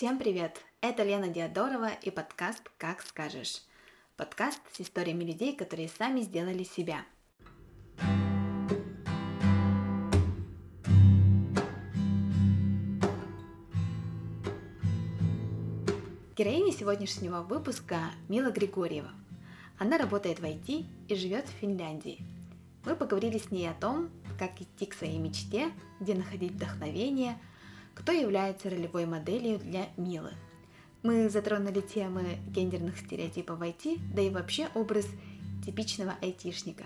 Всем привет! Это Лена Диадорова и подкаст «Как скажешь». Подкаст с историями людей, которые сами сделали себя. Героиня сегодняшнего выпуска Мила Григорьева. Она работает в IT и живет в Финляндии. Мы поговорили с ней о том, как идти к своей мечте, где находить вдохновение – кто является ролевой моделью для Милы. Мы затронули темы гендерных стереотипов в IT, да и вообще образ типичного айтишника.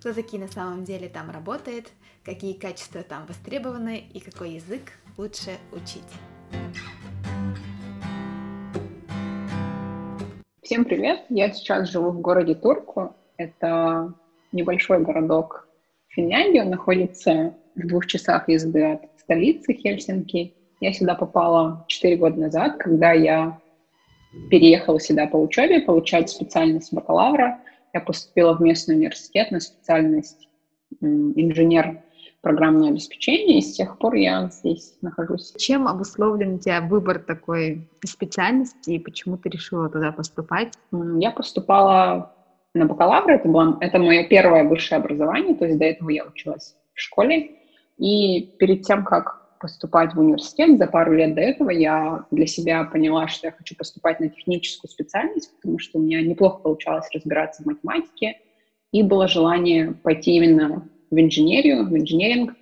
Кто такие на самом деле там работает, какие качества там востребованы и какой язык лучше учить. Всем привет! Я сейчас живу в городе Турку. Это небольшой городок Финляндии. Он находится в двух часах езды от столицы Хельсинки. Я сюда попала 4 года назад, когда я переехала сюда по учебе, получать специальность бакалавра. Я поступила в местный университет на специальность инженер программного обеспечения, и с тех пор я здесь нахожусь. Чем обусловлен у тебя выбор такой специальности, и почему ты решила туда поступать? Я поступала на бакалавра, это, было, это мое первое высшее образование, то есть до этого я училась в школе, и перед тем, как поступать в университет, за пару лет до этого я для себя поняла, что я хочу поступать на техническую специальность, потому что у меня неплохо получалось разбираться в математике, и было желание пойти именно в инженерию, в инженеринг,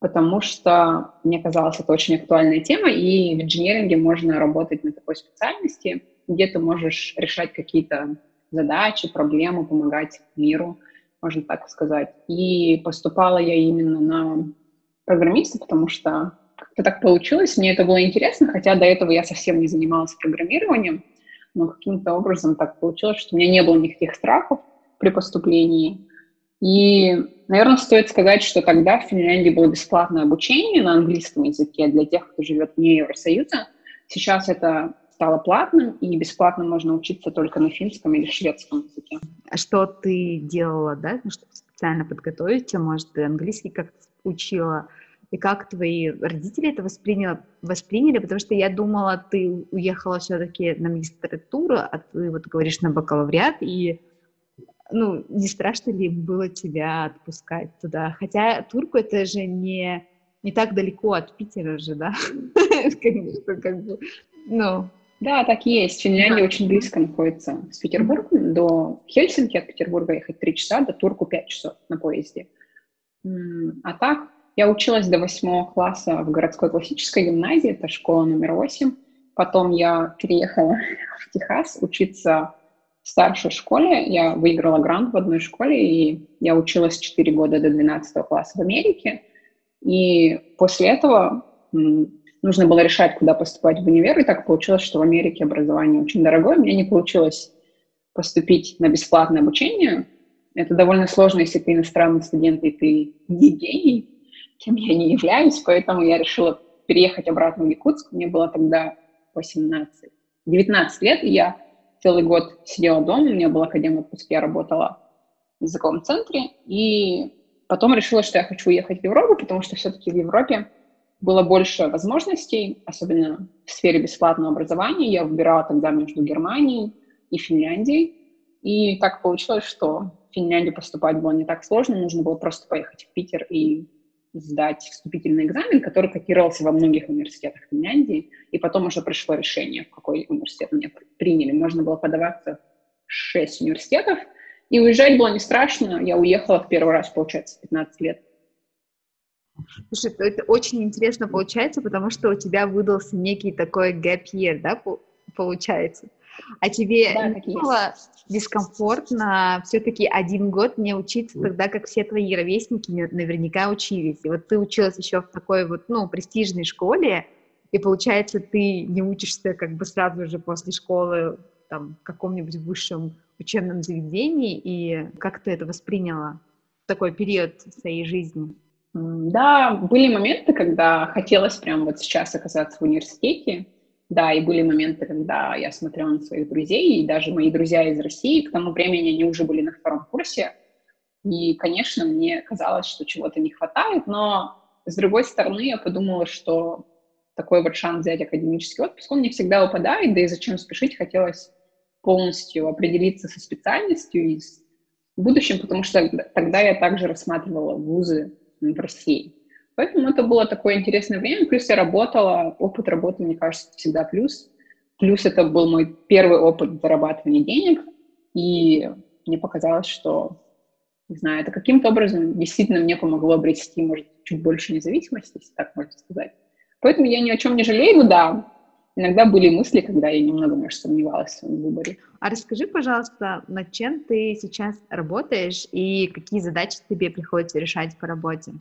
потому что мне казалось, это очень актуальная тема, и в инженеринге можно работать на такой специальности, где ты можешь решать какие-то задачи, проблемы, помогать миру, можно так сказать. И поступала я именно на программиста, потому что как-то так получилось, мне это было интересно, хотя до этого я совсем не занималась программированием, но каким-то образом так получилось, что у меня не было никаких страхов при поступлении. И, наверное, стоит сказать, что тогда в Финляндии было бесплатное обучение на английском языке для тех, кто живет вне Евросоюза. Сейчас это стало платным, и бесплатно можно учиться только на финском или шведском языке. А что ты делала, да, чтобы специально подготовить? Может, ты английский как-то учила, и как твои родители это восприняли, восприняли, потому что я думала, ты уехала все-таки на магистратуру, а ты вот говоришь на бакалавриат, и ну, не страшно ли было тебя отпускать туда? Хотя Турку это же не, не так далеко от Питера же, да? Конечно, как бы, ну... Да, так есть. Финляндия очень близко находится с Петербургом. До Хельсинки от Петербурга ехать 3 часа, до Турку 5 часов на поезде. А так, я училась до восьмого класса в городской классической гимназии, это школа номер восемь. Потом я переехала в Техас учиться в старшей школе. Я выиграла грант в одной школе, и я училась 4 года до 12 класса в Америке. И после этого нужно было решать, куда поступать в универ, и так получилось, что в Америке образование очень дорогое. Мне не получилось поступить на бесплатное обучение, это довольно сложно, если ты иностранный студент и ты не гений, кем я не являюсь, поэтому я решила переехать обратно в Якутск. Мне было тогда 18, 19 лет, и я целый год сидела дома, у меня был академ отпуск, я работала в языковом центре, и потом решила, что я хочу уехать в Европу, потому что все-таки в Европе было больше возможностей, особенно в сфере бесплатного образования. Я выбирала тогда между Германией и Финляндией, и так получилось, что в Финляндию поступать было не так сложно, нужно было просто поехать в Питер и сдать вступительный экзамен, который котировался во многих университетах Финляндии, и потом уже пришло решение, в какой университет меня приняли. Можно было подаваться в шесть университетов, и уезжать было не страшно. Я уехала в первый раз, получается, 15 лет. Слушай, это очень интересно получается, потому что у тебя выдался некий такой gap year, да, получается? А тебе да, не было дискомфортно все-таки один год не учиться тогда, как все твои ровесники наверняка учились? И вот ты училась еще в такой вот, ну, престижной школе, и получается, ты не учишься как бы сразу же после школы там, в каком-нибудь высшем учебном заведении, и как ты это восприняла в такой период своей жизни? Да, были моменты, когда хотелось прямо вот сейчас оказаться в университете, да, и были моменты, когда я смотрела на своих друзей, и даже мои друзья из России, к тому времени они уже были на втором курсе, и, конечно, мне казалось, что чего-то не хватает, но, с другой стороны, я подумала, что такой вот шанс взять академический отпуск, он не всегда выпадает, да и зачем спешить, хотелось полностью определиться со специальностью и с будущим, потому что тогда я также рассматривала вузы в России. Поэтому это было такое интересное время. Плюс я работала, опыт работы, мне кажется, всегда плюс. Плюс это был мой первый опыт зарабатывания денег, и мне показалось, что, не знаю, это каким-то образом действительно мне помогло обрести, может, чуть больше независимости, если так можно сказать. Поэтому я ни о чем не жалею, да, иногда были мысли, когда я немного, может, сомневалась в своем выборе. А расскажи, пожалуйста, над чем ты сейчас работаешь и какие задачи тебе приходится решать по работе?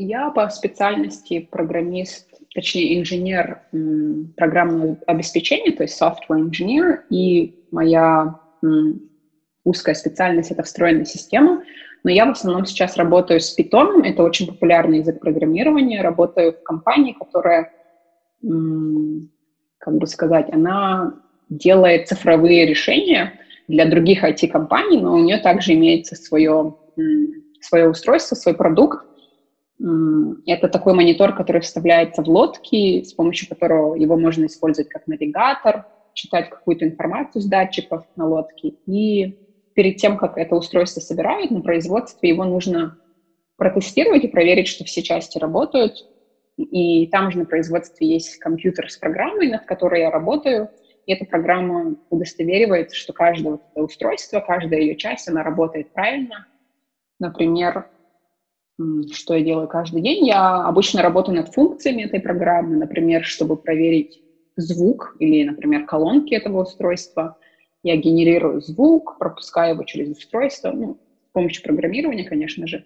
Я по специальности программист, точнее инженер программного обеспечения, то есть software engineer, и моя узкая специальность — это встроенная система. Но я в основном сейчас работаю с Python, это очень популярный язык программирования, работаю в компании, которая, как бы сказать, она делает цифровые решения для других IT-компаний, но у нее также имеется свое, свое устройство, свой продукт, это такой монитор, который вставляется в лодки, с помощью которого его можно использовать как навигатор, читать какую-то информацию с датчиков на лодке. И перед тем, как это устройство собирают на производстве, его нужно протестировать и проверить, что все части работают. И там же на производстве есть компьютер с программой, над которой я работаю. И эта программа удостоверивает, что каждое вот это устройство, каждая ее часть, она работает правильно. Например, что я делаю каждый день. Я обычно работаю над функциями этой программы, например, чтобы проверить звук или, например, колонки этого устройства. Я генерирую звук, пропускаю его через устройство, ну, с помощью программирования, конечно же,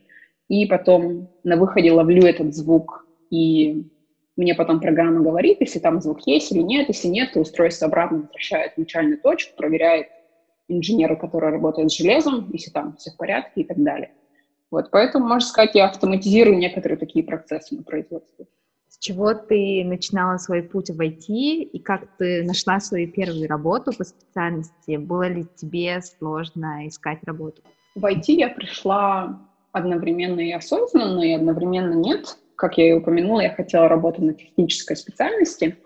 и потом на выходе ловлю этот звук, и мне потом программа говорит, если там звук есть или нет. Если нет, то устройство обратно возвращает в начальную точку, проверяет инженера, который работает с железом, если там все в порядке и так далее. Вот, поэтому, можно сказать, я автоматизирую некоторые такие процессы на производстве. С чего ты начинала свой путь в IT и как ты нашла свою первую работу по специальности? Было ли тебе сложно искать работу? В IT я пришла одновременно и осознанно, и одновременно нет. Как я и упомянула, я хотела работать на технической специальности,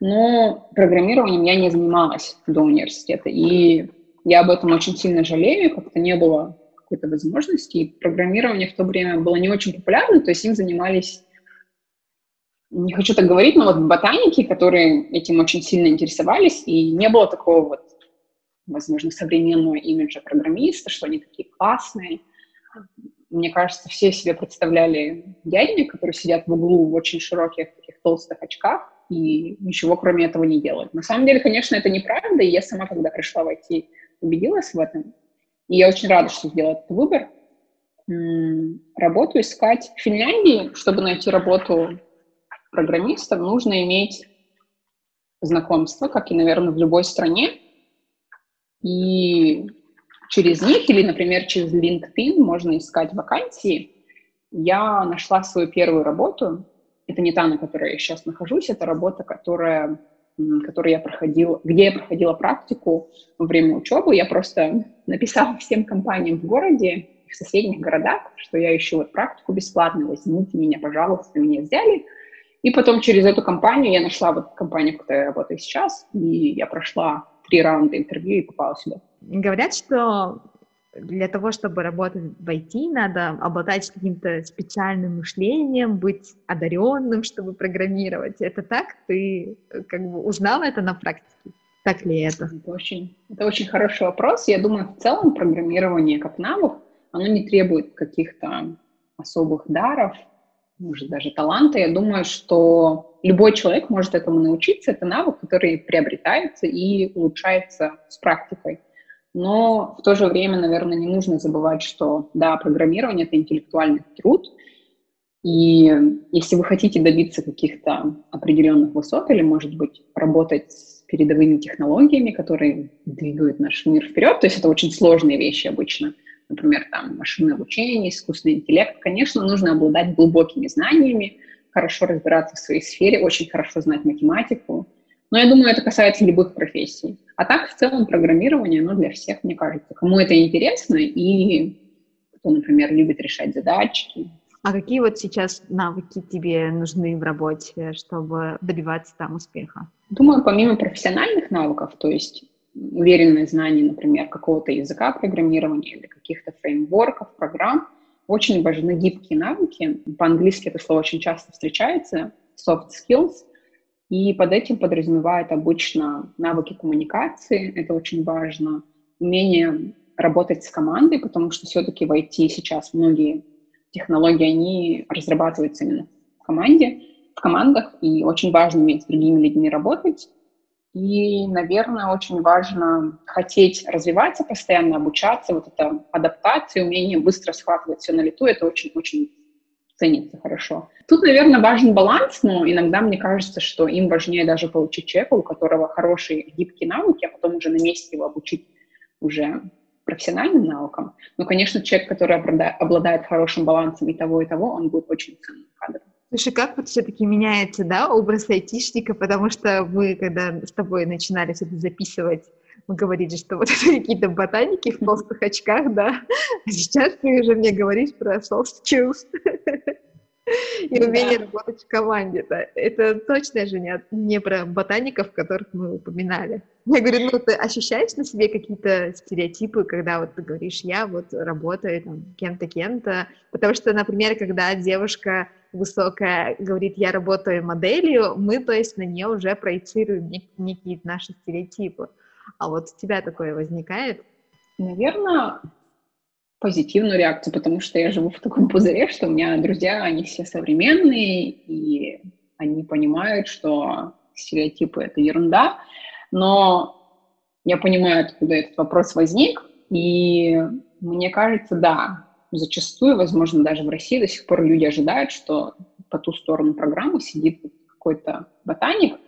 но программированием я не занималась до университета. И я об этом очень сильно жалею, как-то не было какой-то возможности. И программирование в то время было не очень популярно, то есть им занимались, не хочу так говорить, но вот ботаники, которые этим очень сильно интересовались, и не было такого вот, возможно, современного имиджа программиста, что они такие классные. Мне кажется, все себе представляли дядями, которые сидят в углу в очень широких таких толстых очках, и ничего кроме этого не делают. На самом деле, конечно, это неправда, и я сама, когда пришла в IT, убедилась в этом. И я очень рада, что сделала этот выбор. Работу искать в Финляндии, чтобы найти работу программистом, нужно иметь знакомство, как и, наверное, в любой стране. И через них или, например, через LinkedIn можно искать вакансии. Я нашла свою первую работу. Это не та, на которой я сейчас нахожусь, это работа, которая который я проходила, где я проходила практику во время учебы. Я просто написала всем компаниям в городе, в соседних городах, что я ищу вот практику бесплатно, возьмите меня, пожалуйста, меня взяли. И потом через эту компанию я нашла вот компанию, в которой я работаю сейчас, и я прошла три раунда интервью и попала сюда. Говорят, что для того, чтобы работать в IT, надо обладать каким-то специальным мышлением, быть одаренным, чтобы программировать. Это так? Ты э, как бы узнала это на практике? Так ли это? Это очень, это очень хороший вопрос. Я думаю, в целом программирование как навык, оно не требует каких-то особых даров, может, даже таланта. Я думаю, что любой человек может этому научиться. Это навык, который приобретается и улучшается с практикой. Но в то же время, наверное, не нужно забывать, что, да, программирование — это интеллектуальный труд, и если вы хотите добиться каких-то определенных высот или, может быть, работать с передовыми технологиями, которые двигают наш мир вперед, то есть это очень сложные вещи обычно, например, там машинное обучение, искусственный интеллект, конечно, нужно обладать глубокими знаниями, хорошо разбираться в своей сфере, очень хорошо знать математику, но я думаю, это касается любых профессий. А так, в целом, программирование, оно для всех, мне кажется. Кому это интересно и кто, например, любит решать задачки, А какие вот сейчас навыки тебе нужны в работе, чтобы добиваться там успеха? Думаю, помимо профессиональных навыков, то есть уверенное знание, например, какого-то языка программирования или каких-то фреймворков, программ, очень важны гибкие навыки. По-английски это слово очень часто встречается, soft skills, и под этим подразумевает обычно навыки коммуникации, это очень важно, умение работать с командой, потому что все-таки в IT сейчас многие технологии, они разрабатываются именно в команде, в командах, и очень важно уметь с другими людьми работать. И, наверное, очень важно хотеть развиваться постоянно, обучаться, вот эта адаптация, умение быстро схватывать все на лету, это очень-очень ценится хорошо. Тут, наверное, важен баланс, но иногда мне кажется, что им важнее даже получить человека, у которого хорошие гибкие навыки, а потом уже на месте его обучить уже профессиональным навыкам. Но, конечно, человек, который обладает хорошим балансом и того, и того, он будет очень ценным кадром. Слушай, как вот все-таки меняется, да, образ айтишника, потому что мы, когда с тобой начинали все это записывать, мы говорили, что вот это какие-то ботаники в толстых очках, да, а сейчас ты уже мне говоришь про soft skills и умение работать в команде. Это, это точно же не, не про ботаников, которых мы упоминали. Я говорю, ну ты ощущаешь на себе какие-то стереотипы, когда вот ты говоришь, я вот работаю там кем-то, кем-то, потому что, например, когда девушка высокая говорит, я работаю моделью, мы, то есть, на нее уже проецируем нек- некие наши стереотипы. А вот у тебя такое возникает? Наверное, позитивную реакцию, потому что я живу в таком пузыре, что у меня друзья, они все современные, и они понимают, что стереотипы — это ерунда, но я понимаю, откуда этот вопрос возник, и мне кажется, да, зачастую, возможно, даже в России до сих пор люди ожидают, что по ту сторону программы сидит какой-то ботаник,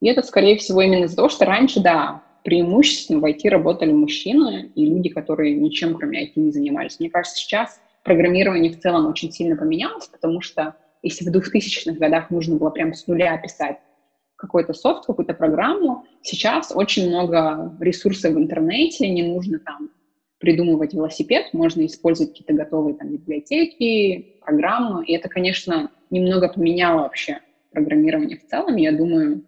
и это, скорее всего, именно из-за того, что раньше, да, преимущественно в IT работали мужчины и люди, которые ничем кроме IT не занимались. Мне кажется, сейчас программирование в целом очень сильно поменялось, потому что если в 2000-х годах нужно было прям с нуля писать какой-то софт, какую-то программу, сейчас очень много ресурсов в интернете, не нужно там придумывать велосипед, можно использовать какие-то готовые там библиотеки, программы, и это, конечно, немного поменяло вообще программирование в целом. Я думаю,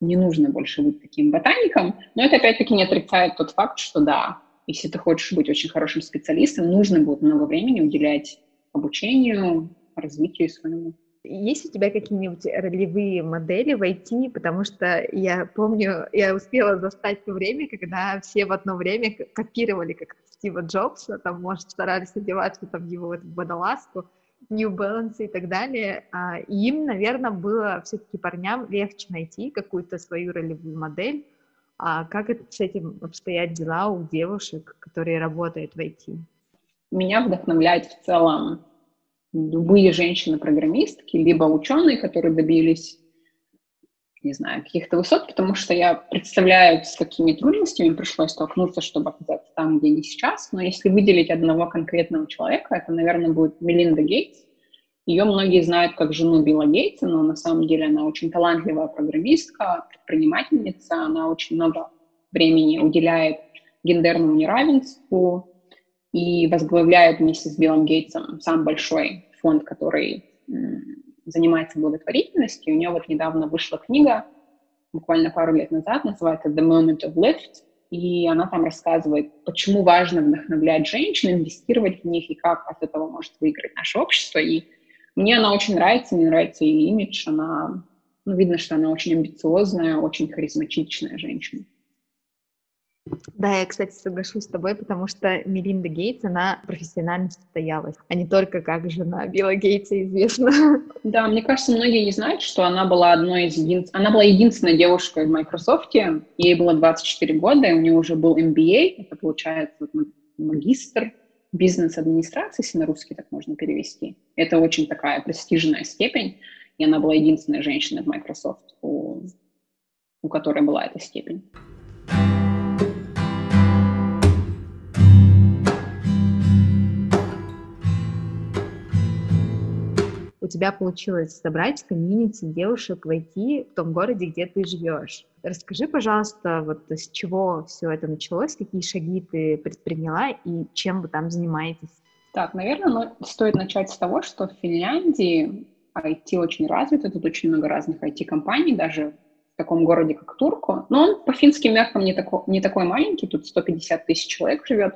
не нужно больше быть таким ботаником. Но это опять-таки не отрицает тот факт, что да, если ты хочешь быть очень хорошим специалистом, нужно будет много времени уделять обучению, развитию своему. Есть у тебя какие-нибудь ролевые модели в IT? Потому что я помню, я успела застать то время, когда все в одно время копировали как Стива Джобса, там, может, старались одеваться там его вот, водолазку, New Balance и так далее. А, им, наверное, было все-таки парням легче найти какую-то свою ролевую модель. А как это, с этим обстоят дела у девушек, которые работают в IT? Меня вдохновляет в целом любые женщины-программистки, либо ученые, которые добились не знаю, каких-то высот, потому что я представляю, с какими трудностями пришлось столкнуться, чтобы оказаться там, где не сейчас. Но если выделить одного конкретного человека, это, наверное, будет Мелинда Гейтс. Ее многие знают как жену Билла Гейтса, но на самом деле она очень талантливая программистка, предпринимательница. Она очень много времени уделяет гендерному неравенству и возглавляет вместе с Биллом Гейтсом сам большой фонд, который занимается благотворительностью. У нее вот недавно вышла книга, буквально пару лет назад, называется «The Moment of Lift», и она там рассказывает, почему важно вдохновлять женщин, инвестировать в них, и как от этого может выиграть наше общество. И мне она очень нравится, мне нравится ее имидж, она, ну, видно, что она очень амбициозная, очень харизматичная женщина. Да, я, кстати, соглашусь с тобой, потому что Мелинда Гейтс, она профессионально состоялась, а не только как жена Билла Гейтса известна. Да, мне кажется, многие не знают, что она была одной из един... Она была единственной девушкой в Microsoft, ей было 24 года, и у нее уже был MBA, это получается магистр бизнес-администрации, если на русский так можно перевести. Это очень такая престижная степень, и она была единственной женщиной в Microsoft, у, у которой была эта степень. Тебя получилось собрать комьюнити девушек войти в том городе, где ты живешь. Расскажи, пожалуйста, вот с чего все это началось, какие шаги ты предприняла и чем вы там занимаетесь? Так, наверное, стоит начать с того, что в Финляндии IT очень развито, тут очень много разных IT-компаний, даже в таком городе, как Турку. Но он по финским меркам не, тако, не такой маленький, тут 150 тысяч человек живет.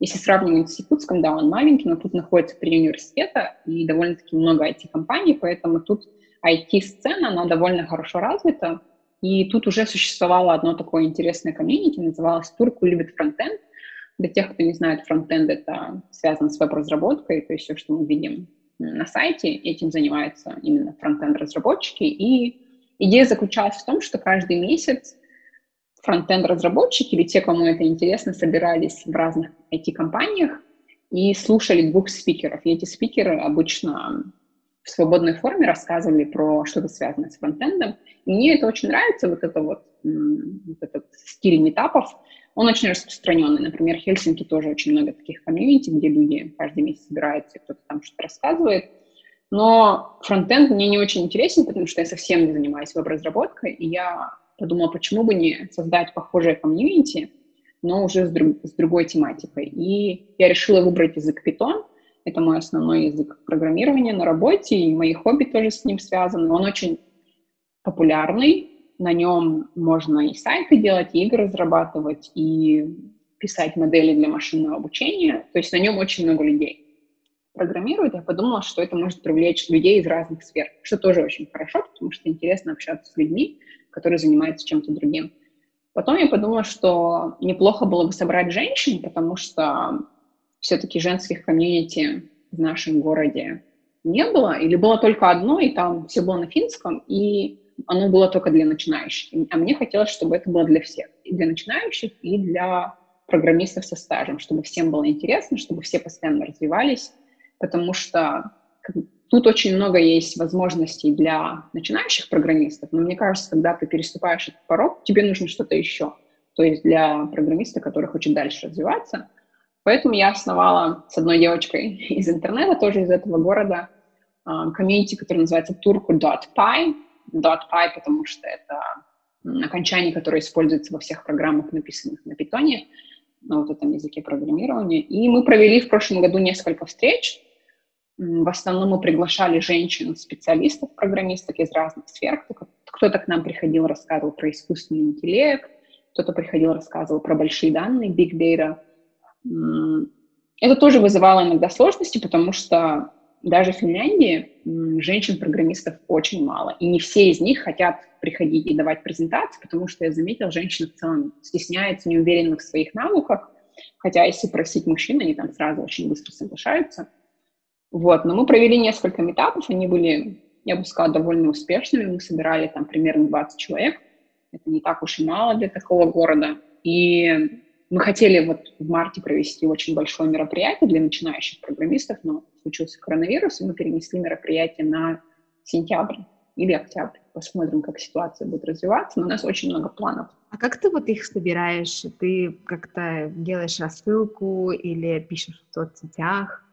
Если сравнивать с Якутском, да, он маленький, но тут находится при университета и довольно-таки много IT-компаний, поэтому тут IT-сцена, она довольно хорошо развита. И тут уже существовало одно такое интересное комьюнити, называлось «Турку любит фронтенд». Для тех, кто не знает, фронтенд — это связано с веб-разработкой, то есть все, что мы видим на сайте, этим занимаются именно фронтенд-разработчики. И идея заключалась в том, что каждый месяц фронтенд-разработчики или те, кому это интересно, собирались в разных IT-компаниях и слушали двух спикеров. И эти спикеры обычно в свободной форме рассказывали про что-то связанное с фронтендом. И мне это очень нравится, вот, это вот, вот этот стиль метапов. Он очень распространенный. Например, в Хельсинки тоже очень много таких комьюнити, где люди каждый месяц собираются, кто-то там что-то рассказывает. Но фронтенд мне не очень интересен, потому что я совсем не занимаюсь веб-разработкой, и я подумала, почему бы не создать похожее комьюнити, но уже с, друг, с другой тематикой. И я решила выбрать язык Python. Это мой основной язык программирования на работе, и мои хобби тоже с ним связаны. Он очень популярный, на нем можно и сайты делать, и игры разрабатывать, и писать модели для машинного обучения. То есть на нем очень много людей программируют. Я подумала, что это может привлечь людей из разных сфер, что тоже очень хорошо, потому что интересно общаться с людьми, которые занимаются чем-то другим. Потом я подумала, что неплохо было бы собрать женщин, потому что все-таки женских комьюнити в нашем городе не было, или было только одно, и там все было на финском, и оно было только для начинающих. А мне хотелось, чтобы это было для всех, и для начинающих, и для программистов со стажем, чтобы всем было интересно, чтобы все постоянно развивались, потому что Тут очень много есть возможностей для начинающих программистов, но мне кажется, когда ты переступаешь этот порог, тебе нужно что-то еще. То есть для программиста, который хочет дальше развиваться. Поэтому я основала с одной девочкой из интернета, тоже из этого города, а, комьюнити, который называется turku.py. .py, потому что это окончание, которое используется во всех программах, написанных на питоне, на вот этом языке программирования. И мы провели в прошлом году несколько встреч, в основном мы приглашали женщин-специалистов, программисток из разных сфер. Кто-то к нам приходил, рассказывал про искусственный интеллект, кто-то приходил, рассказывал про большие данные, big data. Это тоже вызывало иногда сложности, потому что даже в Финляндии женщин-программистов очень мало. И не все из них хотят приходить и давать презентации, потому что я заметила, женщины в целом стесняются, не уверены в своих навыках. Хотя если просить мужчин, они там сразу очень быстро соглашаются. Вот, но мы провели несколько метапов, они были, я бы сказала, довольно успешными. Мы собирали там примерно 20 человек. Это не так уж и мало для такого города. И мы хотели вот в марте провести очень большое мероприятие для начинающих программистов, но случился коронавирус, и мы перенесли мероприятие на сентябрь или октябрь. Посмотрим, как ситуация будет развиваться, но у нас очень много планов. А как ты вот их собираешь? Ты как-то делаешь рассылку или пишешь в соцсетях?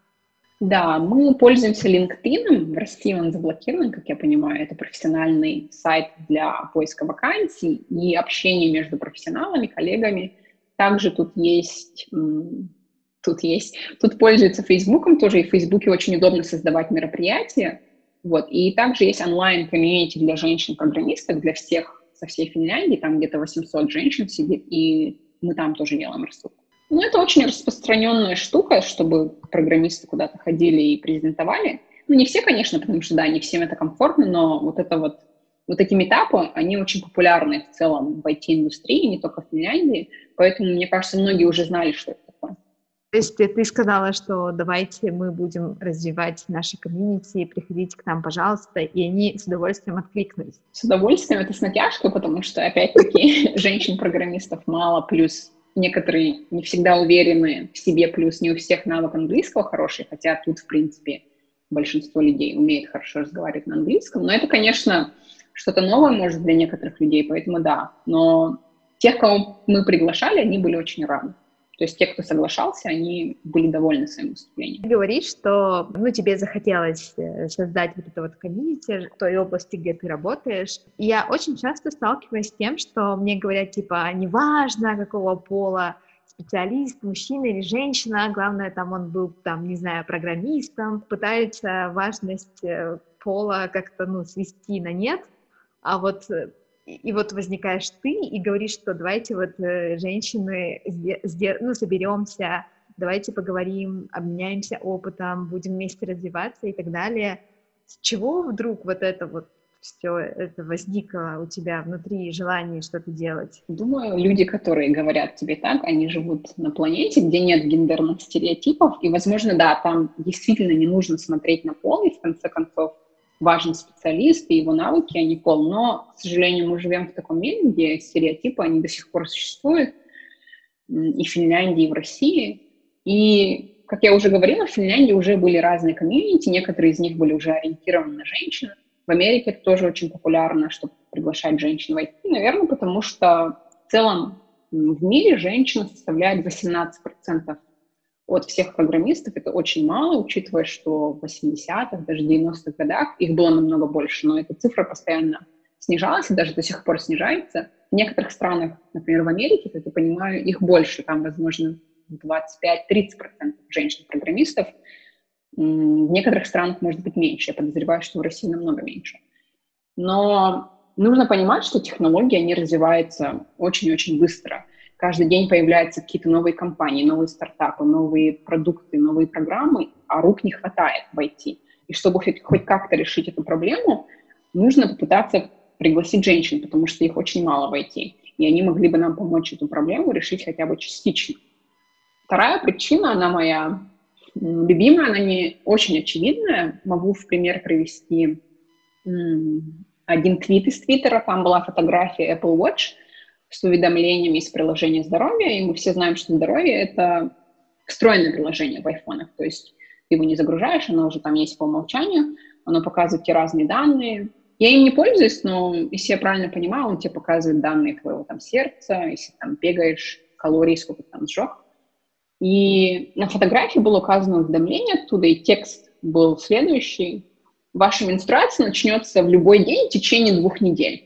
Да, мы пользуемся LinkedIn. В России он заблокирован, как я понимаю. Это профессиональный сайт для поиска вакансий и общения между профессионалами, коллегами. Также тут есть, тут есть, тут пользуются Фейсбуком тоже, и в Фейсбуке очень удобно создавать мероприятия. Вот. И также есть онлайн-комьюнити для женщин-программисток, для всех со всей Финляндии, там где-то 800 женщин сидит, и мы там тоже делаем рассылку. Ну, это очень распространенная штука, чтобы программисты куда-то ходили и презентовали. Ну, не все, конечно, потому что, да, не всем это комфортно, но вот это вот, вот эти метапы, они очень популярны в целом в IT-индустрии, не только в Финляндии, поэтому, мне кажется, многие уже знали, что это такое. То есть ты сказала, что давайте мы будем развивать наши комьюнити, приходите к нам, пожалуйста, и они с удовольствием откликнулись. С удовольствием, это с натяжкой, потому что, опять-таки, женщин-программистов мало, плюс некоторые не всегда уверены в себе, плюс не у всех навык английского хороший, хотя тут, в принципе, большинство людей умеет хорошо разговаривать на английском. Но это, конечно, что-то новое, может, для некоторых людей, поэтому да. Но тех, кого мы приглашали, они были очень рады. То есть те, кто соглашался, они были довольны своим выступлением. Ты говоришь, что ну, тебе захотелось э, создать вот это вот комьюнити в той области, где ты работаешь. Я очень часто сталкиваюсь с тем, что мне говорят, типа, неважно, какого пола специалист, мужчина или женщина, главное, там он был, там, не знаю, программистом, пытается важность э, пола как-то, ну, свести на нет, а вот и вот возникаешь ты и говоришь, что давайте вот э, женщины ну, соберемся, давайте поговорим, обменяемся опытом, будем вместе развиваться и так далее. С чего вдруг вот это вот все это возникло у тебя внутри желание что-то делать? Думаю, люди, которые говорят тебе так, они живут на планете, где нет гендерных стереотипов, и, возможно, да, там действительно не нужно смотреть на пол, и в конце концов важен специалист и его навыки, а не пол. Но, к сожалению, мы живем в таком мире, где стереотипы, они до сих пор существуют, и в Финляндии, и в России. И, как я уже говорила, в Финляндии уже были разные комьюнити, некоторые из них были уже ориентированы на женщин. В Америке это тоже очень популярно, чтобы приглашать женщин в IT, наверное, потому что в целом в мире женщины составляют 18% от всех программистов. Это очень мало, учитывая, что в 80-х, даже 90-х годах их было намного больше, но эта цифра постоянно снижалась и даже до сих пор снижается. В некоторых странах, например, в Америке, как я понимаю, их больше, там, возможно, 25-30% женщин-программистов. В некоторых странах может быть меньше. Я подозреваю, что в России намного меньше. Но нужно понимать, что технологии, они развиваются очень-очень быстро. Каждый день появляются какие-то новые компании, новые стартапы, новые продукты, новые программы, а рук не хватает в IT. И чтобы хоть, как-то решить эту проблему, нужно попытаться пригласить женщин, потому что их очень мало в IT. И они могли бы нам помочь эту проблему решить хотя бы частично. Вторая причина, она моя любимая, она не очень очевидная. Могу в пример привести один твит из Твиттера. Там была фотография Apple Watch с уведомлениями из приложения здоровья. И мы все знаем, что здоровье — это встроенное приложение в айфонах. То есть ты его не загружаешь, оно уже там есть по умолчанию, оно показывает тебе разные данные. Я им не пользуюсь, но если я правильно понимаю, он тебе показывает данные твоего там сердца, если там бегаешь, калорий, сколько ты там сжег. И на фотографии было указано уведомление оттуда, и текст был следующий. Ваша менструация начнется в любой день в течение двух недель.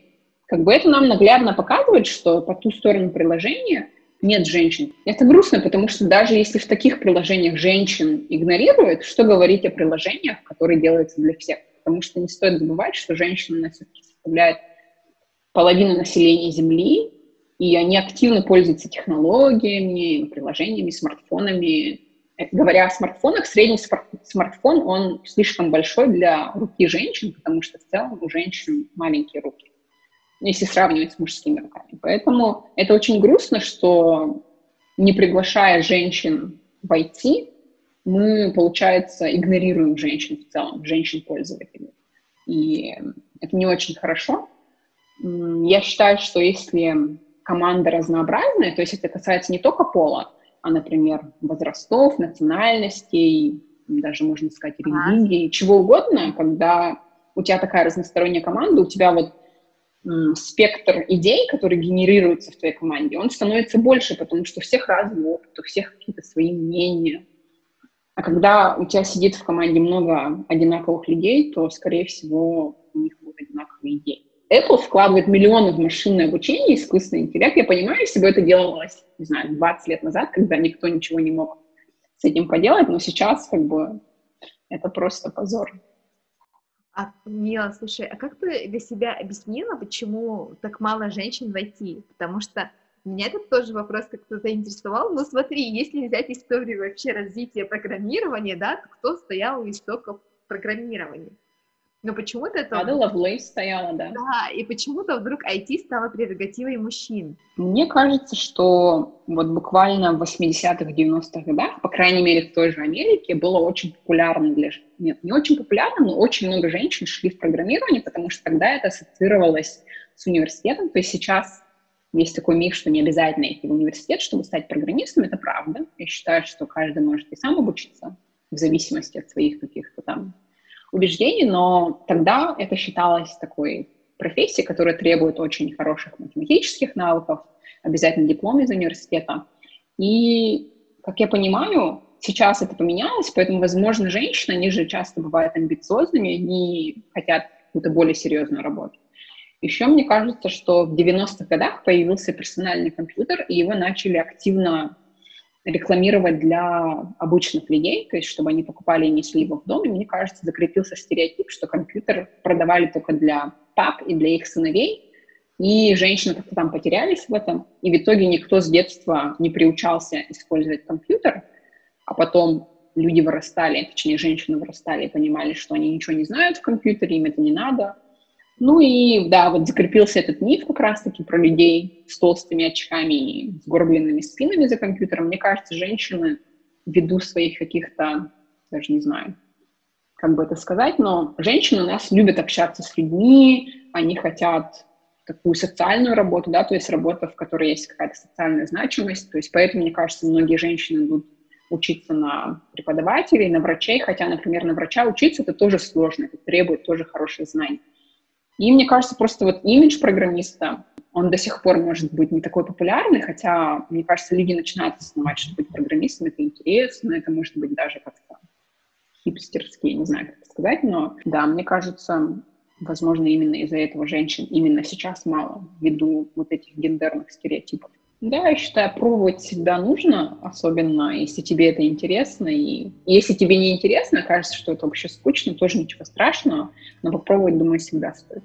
Как бы это нам наглядно показывает, что по ту сторону приложения нет женщин. Это грустно, потому что даже если в таких приложениях женщин игнорируют, что говорить о приложениях, которые делаются для всех? Потому что не стоит забывать, что женщины все-таки составляют половину населения Земли, и они активно пользуются технологиями, приложениями, смартфонами. Э, говоря о смартфонах, средний смартфон, он слишком большой для руки женщин, потому что в целом у женщин маленькие руки, если сравнивать с мужскими руками. Поэтому это очень грустно, что не приглашая женщин войти, мы, получается, игнорируем женщин в целом, женщин-пользователей. И это не очень хорошо. Я считаю, что если команда разнообразная, то есть это касается не только пола, а, например, возрастов, национальностей, даже, можно сказать, религии, чего угодно, когда у тебя такая разносторонняя команда, у тебя вот спектр идей, которые генерируются в твоей команде, он становится больше, потому что у всех разный опыт, у всех какие-то свои мнения. А когда у тебя сидит в команде много одинаковых людей, то, скорее всего, у них будут одинаковые идеи. Apple вкладывает миллионы в машинное обучение, искусственный интеллект. Я понимаю, если бы это делалось, не знаю, 20 лет назад, когда никто ничего не мог с этим поделать, но сейчас как бы это просто позор. А, Мила, слушай, а как ты для себя объяснила, почему так мало женщин в IT? Потому что меня этот тоже вопрос как-то заинтересовал. Но смотри, если взять историю вообще развития программирования, да, то кто стоял у истоков программирования? Но почему-то это... Ада Лавлейс стояла, да. Да, и почему-то вдруг IT стало прерогативой мужчин. Мне кажется, что вот буквально в 80-х, 90-х годах, по крайней мере, в той же Америке, было очень популярно для... Нет, не очень популярно, но очень много женщин шли в программирование, потому что тогда это ассоциировалось с университетом. То есть сейчас есть такой миф, что не обязательно идти в университет, чтобы стать программистом. Это правда. Я считаю, что каждый может и сам обучиться в зависимости от своих каких-то там убеждений, но тогда это считалось такой профессией, которая требует очень хороших математических навыков, обязательно диплом из университета. И, как я понимаю, сейчас это поменялось, поэтому, возможно, женщины, они же часто бывают амбициозными, они хотят какую-то более серьезную работу. Еще мне кажется, что в 90-х годах появился персональный компьютер, и его начали активно рекламировать для обычных людей, то есть чтобы они покупали и несли его в дом. И мне кажется, закрепился стереотип, что компьютер продавали только для пап и для их сыновей, и женщины как-то там потерялись в этом, и в итоге никто с детства не приучался использовать компьютер, а потом люди вырастали, точнее, женщины вырастали и понимали, что они ничего не знают в компьютере, им это не надо. Ну и, да, вот закрепился этот миф как раз-таки про людей с толстыми очками и с горбленными спинами за компьютером. Мне кажется, женщины ввиду своих каких-то, даже не знаю, как бы это сказать, но женщины у нас любят общаться с людьми, они хотят такую социальную работу, да, то есть работа, в которой есть какая-то социальная значимость, то есть поэтому, мне кажется, многие женщины идут учиться на преподавателей, на врачей, хотя, например, на врача учиться это тоже сложно, это требует тоже хороших знаний. И мне кажется, просто вот имидж программиста, он до сих пор может быть не такой популярный, хотя, мне кажется, люди начинают осознавать, что быть программистом — это интересно, это может быть даже как-то хипстерски, не знаю, как сказать, но да, мне кажется, возможно, именно из-за этого женщин именно сейчас мало, ввиду вот этих гендерных стереотипов. Да, я считаю, пробовать всегда нужно, особенно если тебе это интересно. И если тебе не интересно, кажется, что это вообще скучно, тоже ничего страшного, но попробовать, думаю, всегда стоит.